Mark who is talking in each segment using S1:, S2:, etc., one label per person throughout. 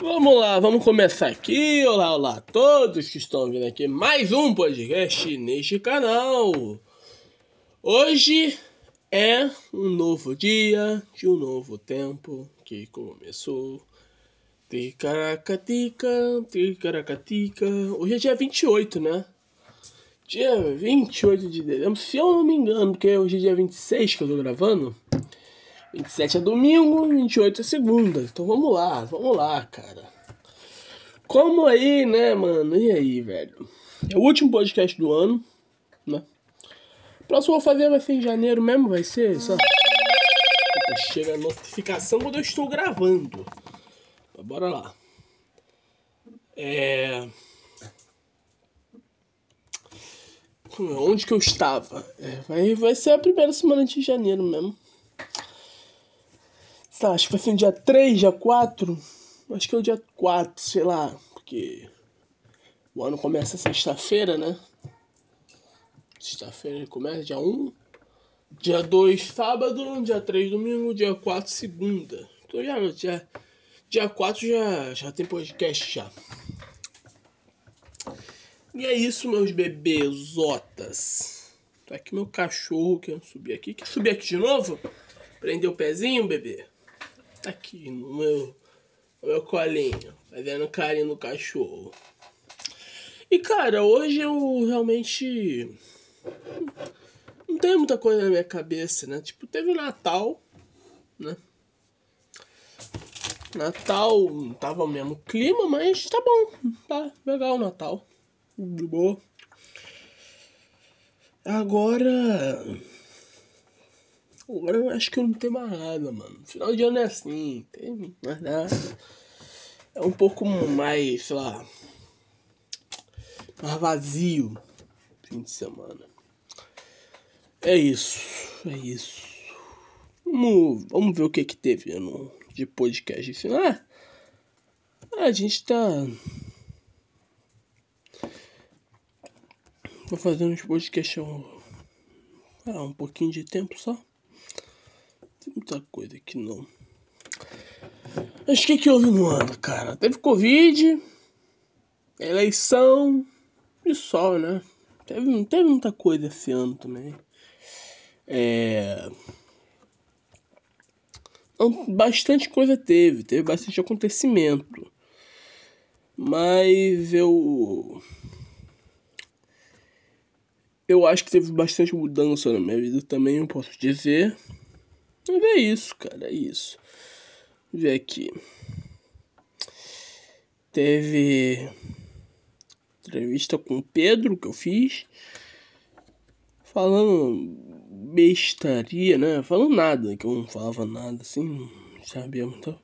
S1: Vamos lá, vamos começar aqui. Olá, olá a todos que estão vindo aqui mais um podcast neste canal. Hoje é um novo dia de um novo tempo que começou. Ticaracatica, ticaracatica. Hoje é dia 28, né? Dia 28 de dezembro, se eu não me engano, porque hoje é dia 26 que eu tô gravando. 27 é domingo, 28 é segunda. Então vamos lá, vamos lá, cara. Como aí, né, mano? E aí, velho? É o último podcast do ano, né? O próximo eu vou fazer vai ser em janeiro mesmo, vai ser só. Chega a notificação quando eu estou gravando. Mas bora lá. É. Onde que eu estava? É, vai, vai ser a primeira semana de janeiro mesmo. Tá, acho que vai ser no dia 3, dia 4. Acho que é o dia 4, sei lá. Porque o ano começa sexta-feira, né? Sexta-feira começa, dia 1. Dia 2, sábado. Dia 3, domingo. Dia 4, segunda. Então já, já, dia 4 já, já tem podcast já. E é isso, meus bebezotas. Tá aqui meu cachorro que eu subi aqui. Quer subir aqui de novo? Prender o pezinho, bebê? Tá aqui no meu, no meu colinho, fazendo carinho no cachorro. E cara, hoje eu realmente não tenho muita coisa na minha cabeça, né? Tipo, teve o Natal, né? Natal tava o mesmo clima, mas tá bom, tá legal o Natal. De boa. Agora Agora eu acho que eu não tenho mais nada, mano. Final de ano é assim, tem mais nada. É um pouco mais, sei lá. Mais vazio. Fim de semana. É isso. É isso. Vamos, vamos ver o que que teve no, de podcast. Assim, ah, a gente tá. Vou fazendo uns podcasts há um pouquinho de tempo só muita coisa aqui não. Mas o que, que houve no ano, cara? Teve Covid, eleição e só, né? Teve, teve muita coisa esse ano também. É. Bastante coisa teve, teve bastante acontecimento. Mas eu. Eu acho que teve bastante mudança na minha vida também, eu posso dizer. Mas é isso, cara, é isso. Vou ver aqui. Teve entrevista com o Pedro que eu fiz. Falando bestaria, né? Falando nada, que eu não falava nada assim, sabia então.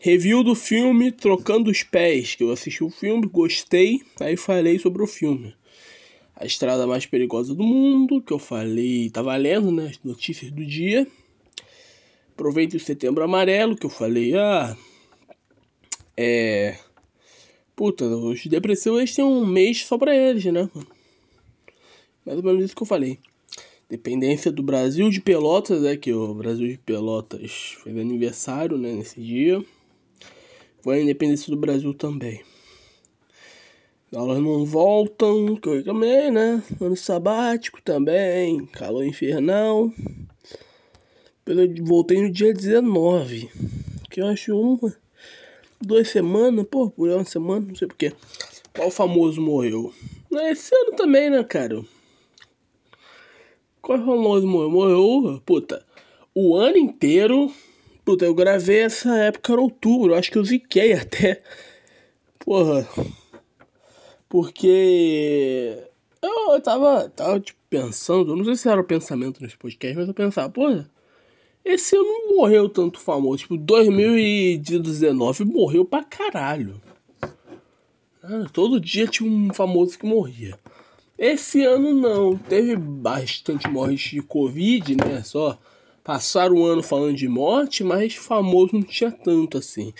S1: Review do filme Trocando os Pés, que eu assisti o filme, gostei, aí falei sobre o filme. A estrada mais perigosa do mundo, que eu falei, tá valendo, né? As notícias do dia. Aproveite o setembro amarelo, que eu falei, ah. É. Puta, os depressivos eles têm um mês só pra eles, né? Mais ou menos isso que eu falei. Dependência do Brasil de Pelotas, é que o Brasil de Pelotas fez aniversário, né, nesse dia. Foi a independência do Brasil também. Elas não voltam, que eu também, né? Ano sabático também, calor infernal. Eu voltei no dia 19. Que eu acho uma. Duas semanas, pô, por uma semana, não sei porquê. Qual famoso morreu? Esse ano também, né, cara? Qual famoso morreu? Morreu, puta. O ano inteiro. Puta, eu gravei essa época em outubro. Acho que eu ziquei até. Porra. Porque. Eu tava, tava, tipo, pensando. Eu não sei se era o pensamento nesse podcast, mas eu pensava, porra. Esse ano não morreu tanto famoso. Tipo, 2019 morreu pra caralho. Ah, todo dia tinha um famoso que morria. Esse ano não. Teve bastante mortes de Covid, né? Só passaram o ano falando de morte, mas famoso não tinha tanto assim.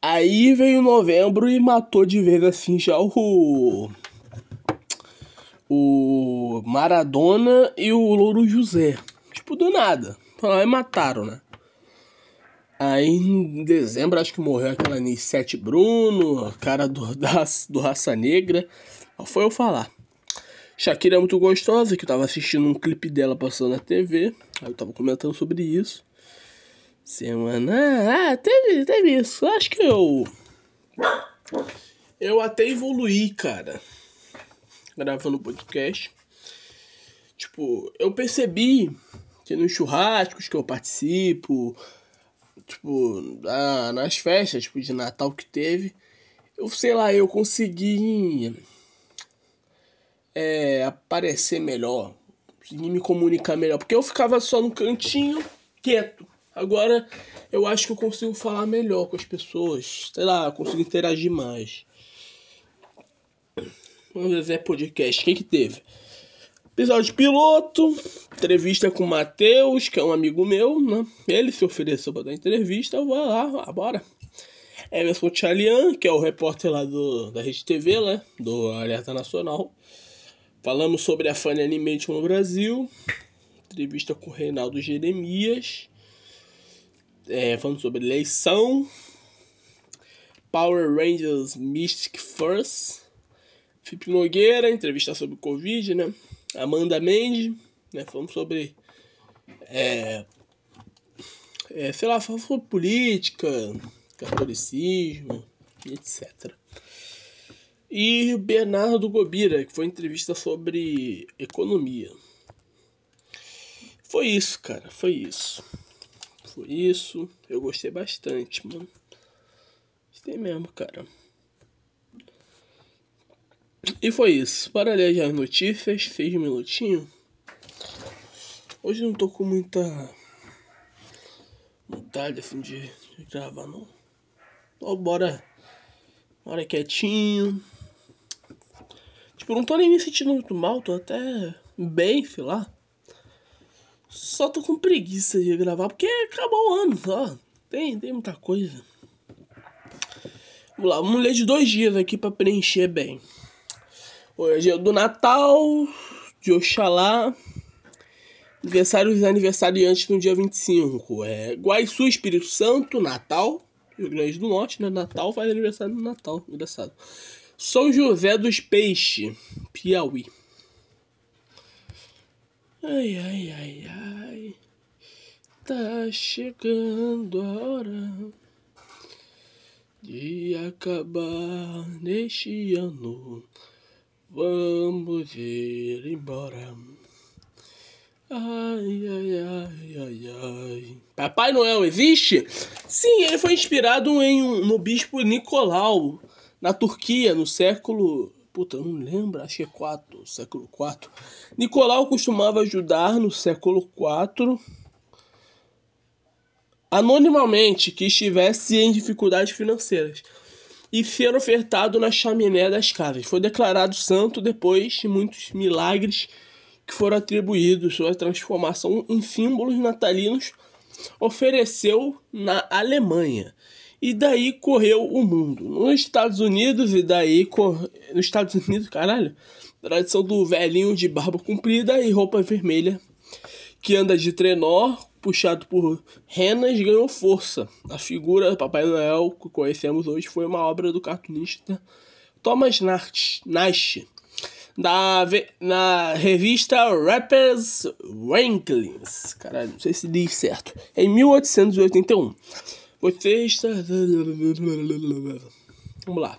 S1: Aí veio novembro e matou de vez assim já o. O Maradona e o Louro José. Tipo, do nada. Aí mataram, né? Aí em dezembro acho que morreu aquela Nissete Bruno, cara do, da, do Raça Negra. Foi eu falar. Shakira é muito gostosa, que eu tava assistindo um clipe dela passando na TV. Aí eu tava comentando sobre isso. Semana. Ah, teve, teve isso. Acho que eu. Eu até evoluí, cara. Gravando podcast. Tipo, eu percebi que nos churrascos que eu participo, tipo, nas festas tipo, de Natal que teve, eu sei lá, eu consegui é, aparecer melhor, conseguir me comunicar melhor. Porque eu ficava só no cantinho, quieto. Agora eu acho que eu consigo falar melhor com as pessoas. Sei lá, eu consigo interagir mais. Vamos ver podcast. O que, que teve? Episódio piloto, entrevista com o Matheus, que é um amigo meu, né? Ele se ofereceu para dar entrevista, vou lá, ah, bora. Emerson Tchalian, que é o repórter lá do, da Rede TV, né? Do Alerta Nacional. Falamos sobre a Funny Animation no Brasil. Entrevista com o Reinaldo Jeremias. É, falando sobre eleição. Power Rangers Mystic Force. Felipe Nogueira, entrevista sobre Covid, né? Amanda Mendes, né? Falando sobre. É, é, sei lá, falando sobre política, catolicismo, etc e o Bernardo Gobira, que foi entrevista sobre economia. Foi isso, cara, foi isso. Foi isso. Eu gostei bastante, mano. Gostei mesmo, cara. E foi isso. Para ler já as notícias, seis minutinhos. Hoje não tô com muita vontade assim de, de gravar não. Então bora. Bora quietinho. Tipo, não tô nem me sentindo muito mal, tô até bem, sei lá. Só tô com preguiça de gravar, porque acabou o ano, só. Tem, tem muita coisa. Vamos lá, vamos ler de dois dias aqui pra preencher bem. Hoje é do Natal, de Oxalá. Aniversários e aniversariantes no dia 25. É Guaiçu, Espírito Santo, Natal. Rio Grande do Norte, né? Natal faz aniversário no Natal. Engraçado. São José dos Peixes, Piauí. Ai, ai, ai, ai. Tá chegando a hora de acabar neste ano. Vamos ir embora. Ai, ai, ai, ai, ai. Papai Noel existe? Sim, ele foi inspirado em um, no bispo Nicolau na Turquia, no século. Puta, não lembro, acho que é 4, século 4. Nicolau costumava ajudar no século 4 anonimamente que estivesse em dificuldades financeiras e ser ofertado na chaminé das casas. Foi declarado santo depois de muitos milagres que foram atribuídos. Sua transformação em símbolos natalinos ofereceu na Alemanha e daí correu o mundo. Nos Estados Unidos, e daí. Cor... Nos Estados Unidos, caralho. Tradição do velhinho de barba comprida e roupa vermelha. Que anda de trenó, puxado por renas, ganhou força. A figura do Papai Noel que conhecemos hoje foi uma obra do cartunista Thomas Nash. Da, na revista Rappers Ranklings. Caralho, não sei se diz certo. Em 1881. Você está. Vamos lá.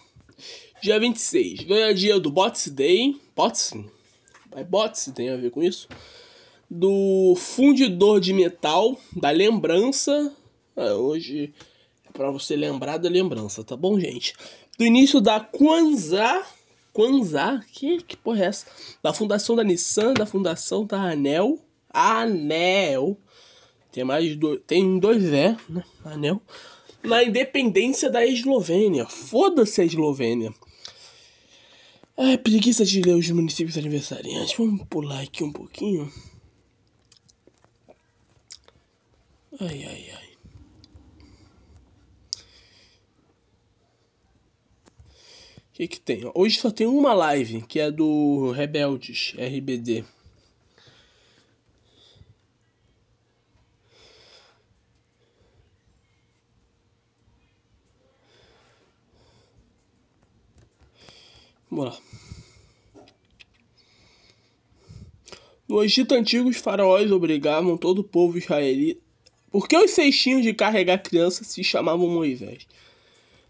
S1: Dia 26. Ganha dia do Bots Day. Bots? Bots, tem a ver com isso. Do fundidor de metal. Da lembrança. É, hoje é pra você lembrar da lembrança, tá bom, gente? Do início da Kwanzaa. Kwanzaa? Que, que porra é essa? Da fundação da Nissan, da fundação da Anel. Anel tem mais do, tem dois é, né? Anel. Na independência da Eslovênia. Foda-se a Eslovênia. Ai, preguiça de ler os municípios aniversariantes. Vamos pular aqui um pouquinho. Ai, ai, ai. O que, que tem? Hoje só tem uma live, que é do Rebeldes RBD. Vamos lá. No Egito Antigo, os faraós obrigavam todo o povo israelita por que os cestinhos de carregar criança se chamavam Moisés?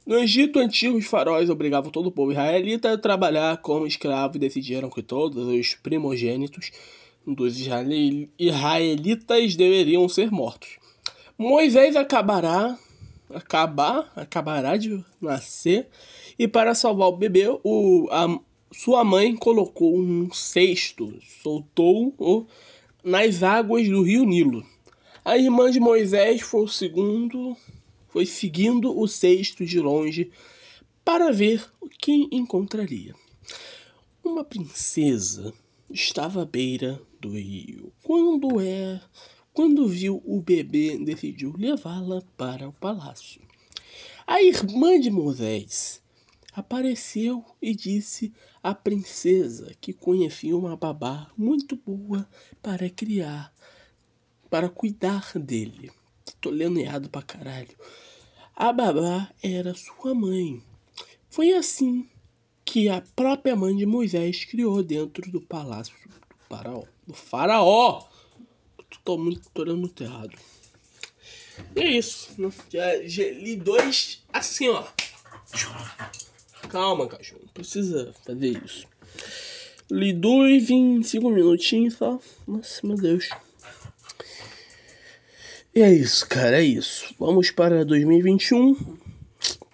S1: No Egito Antigo, os faraós obrigavam todo o povo israelita a trabalhar como escravo e decidiram que todos os primogênitos dos israelitas deveriam ser mortos. Moisés acabará, acabar, acabará de nascer e para salvar o bebê, o, a, sua mãe colocou um cesto, soltou-o nas águas do rio Nilo. A irmã de Moisés foi o segundo, foi seguindo o cesto de longe para ver o que encontraria. Uma princesa estava à beira do rio. Quando é, quando viu o bebê, decidiu levá-la para o palácio. A irmã de Moisés apareceu e disse à princesa que conhecia uma babá muito boa para criar, para cuidar dele. Tô lendo errado pra caralho. A babá era sua mãe. Foi assim que a própria mãe de Moisés criou dentro do palácio do faraó. Do faraó! Tô muito, tô lendo muito errado. E é isso. Já, já li dois assim, ó. Calma, cachorro. Não precisa fazer isso. Li dois em cinco minutinhos só. Nossa, meu Deus. E é isso, cara. É isso. Vamos para 2021.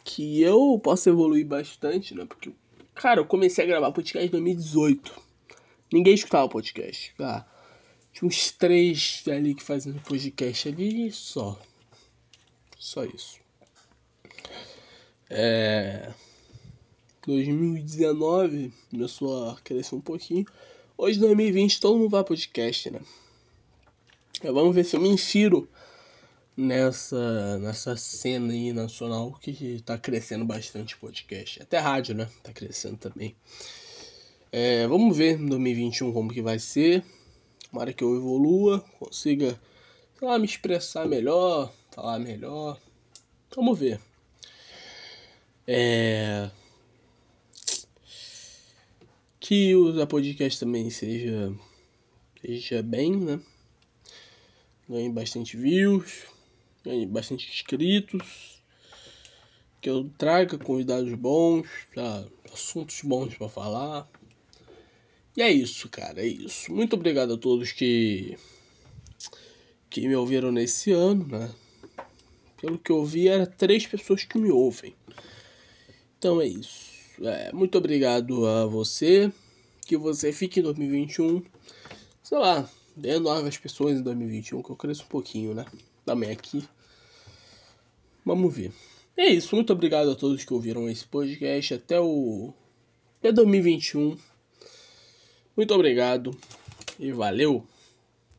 S1: Que eu posso evoluir bastante, né? Porque, cara, eu comecei a gravar podcast em 2018. Ninguém escutava podcast. Ah, tinha uns três ali que faziam podcast ali e só. Só isso. É. 2019 começou a crescer um pouquinho. Hoje, 2020, todo mundo vai podcast, né? Vamos ver se eu me insiro nessa, nessa cena aí nacional que tá crescendo bastante podcast. Até rádio, né? Tá crescendo também. É, vamos ver em 2021 como que vai ser. Tomara que eu evolua, consiga, sei lá, me expressar melhor, falar melhor. Vamos ver. É que o podcast também seja, seja bem, né? Ganhe bastante views, ganhe bastante inscritos, que eu traga convidados bons, assuntos bons para falar. E é isso, cara, é isso. Muito obrigado a todos que que me ouviram nesse ano, né? Pelo que eu vi, era três pessoas que me ouvem. Então é isso. É, muito obrigado a você. Que você fique em 2021. Sei lá, vendo novas pessoas em 2021, que eu cresço um pouquinho, né? Também aqui. Vamos ver. É isso. Muito obrigado a todos que ouviram esse podcast. Até o. Até 2021. Muito obrigado. E valeu!